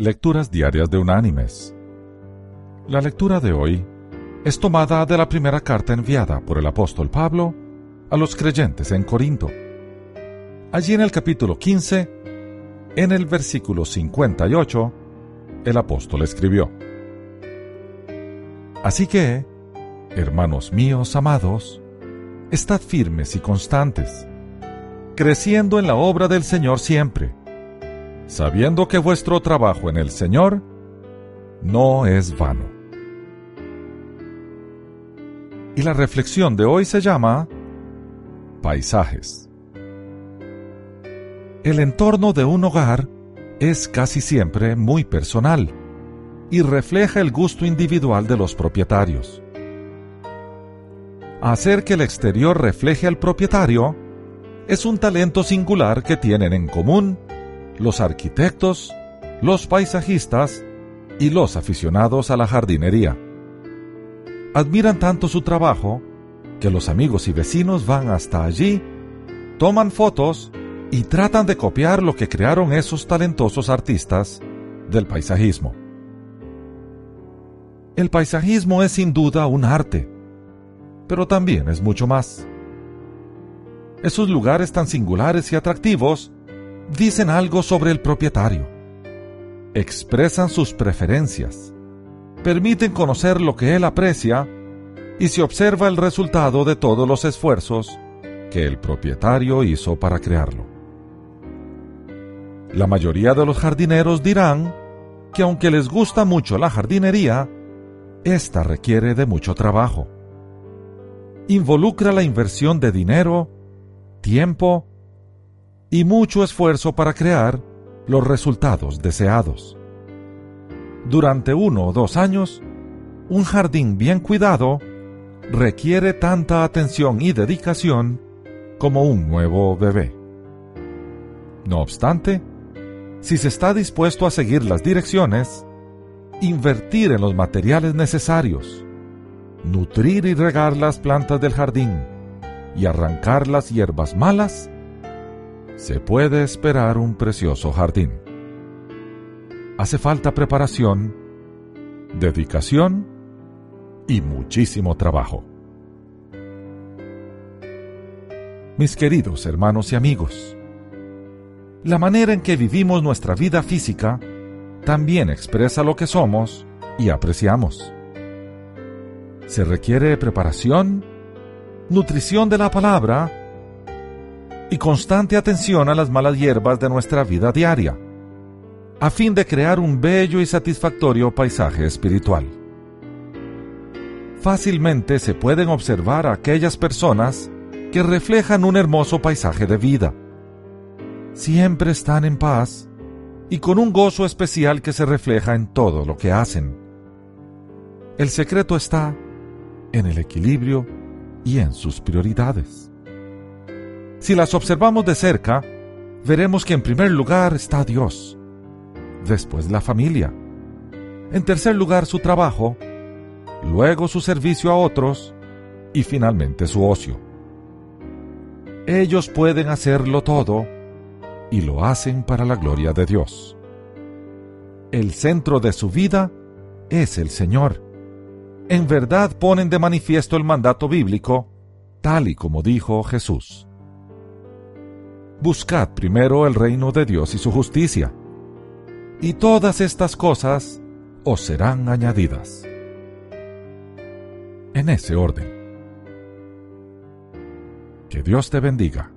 Lecturas Diarias de Unánimes. La lectura de hoy es tomada de la primera carta enviada por el apóstol Pablo a los creyentes en Corinto. Allí en el capítulo 15, en el versículo 58, el apóstol escribió, Así que, hermanos míos amados, estad firmes y constantes, creciendo en la obra del Señor siempre sabiendo que vuestro trabajo en el Señor no es vano. Y la reflexión de hoy se llama Paisajes. El entorno de un hogar es casi siempre muy personal y refleja el gusto individual de los propietarios. Hacer que el exterior refleje al propietario es un talento singular que tienen en común los arquitectos, los paisajistas y los aficionados a la jardinería. Admiran tanto su trabajo que los amigos y vecinos van hasta allí, toman fotos y tratan de copiar lo que crearon esos talentosos artistas del paisajismo. El paisajismo es sin duda un arte, pero también es mucho más. Esos lugares tan singulares y atractivos dicen algo sobre el propietario, expresan sus preferencias, permiten conocer lo que él aprecia y se observa el resultado de todos los esfuerzos que el propietario hizo para crearlo. La mayoría de los jardineros dirán que aunque les gusta mucho la jardinería, esta requiere de mucho trabajo. Involucra la inversión de dinero, tiempo y mucho esfuerzo para crear los resultados deseados. Durante uno o dos años, un jardín bien cuidado requiere tanta atención y dedicación como un nuevo bebé. No obstante, si se está dispuesto a seguir las direcciones, invertir en los materiales necesarios, nutrir y regar las plantas del jardín y arrancar las hierbas malas, se puede esperar un precioso jardín. Hace falta preparación, dedicación y muchísimo trabajo. Mis queridos hermanos y amigos, la manera en que vivimos nuestra vida física también expresa lo que somos y apreciamos. Se requiere preparación, nutrición de la palabra y constante atención a las malas hierbas de nuestra vida diaria, a fin de crear un bello y satisfactorio paisaje espiritual. Fácilmente se pueden observar a aquellas personas que reflejan un hermoso paisaje de vida. Siempre están en paz y con un gozo especial que se refleja en todo lo que hacen. El secreto está en el equilibrio y en sus prioridades. Si las observamos de cerca, veremos que en primer lugar está Dios, después la familia, en tercer lugar su trabajo, luego su servicio a otros y finalmente su ocio. Ellos pueden hacerlo todo y lo hacen para la gloria de Dios. El centro de su vida es el Señor. En verdad ponen de manifiesto el mandato bíblico, tal y como dijo Jesús. Buscad primero el reino de Dios y su justicia, y todas estas cosas os serán añadidas. En ese orden. Que Dios te bendiga.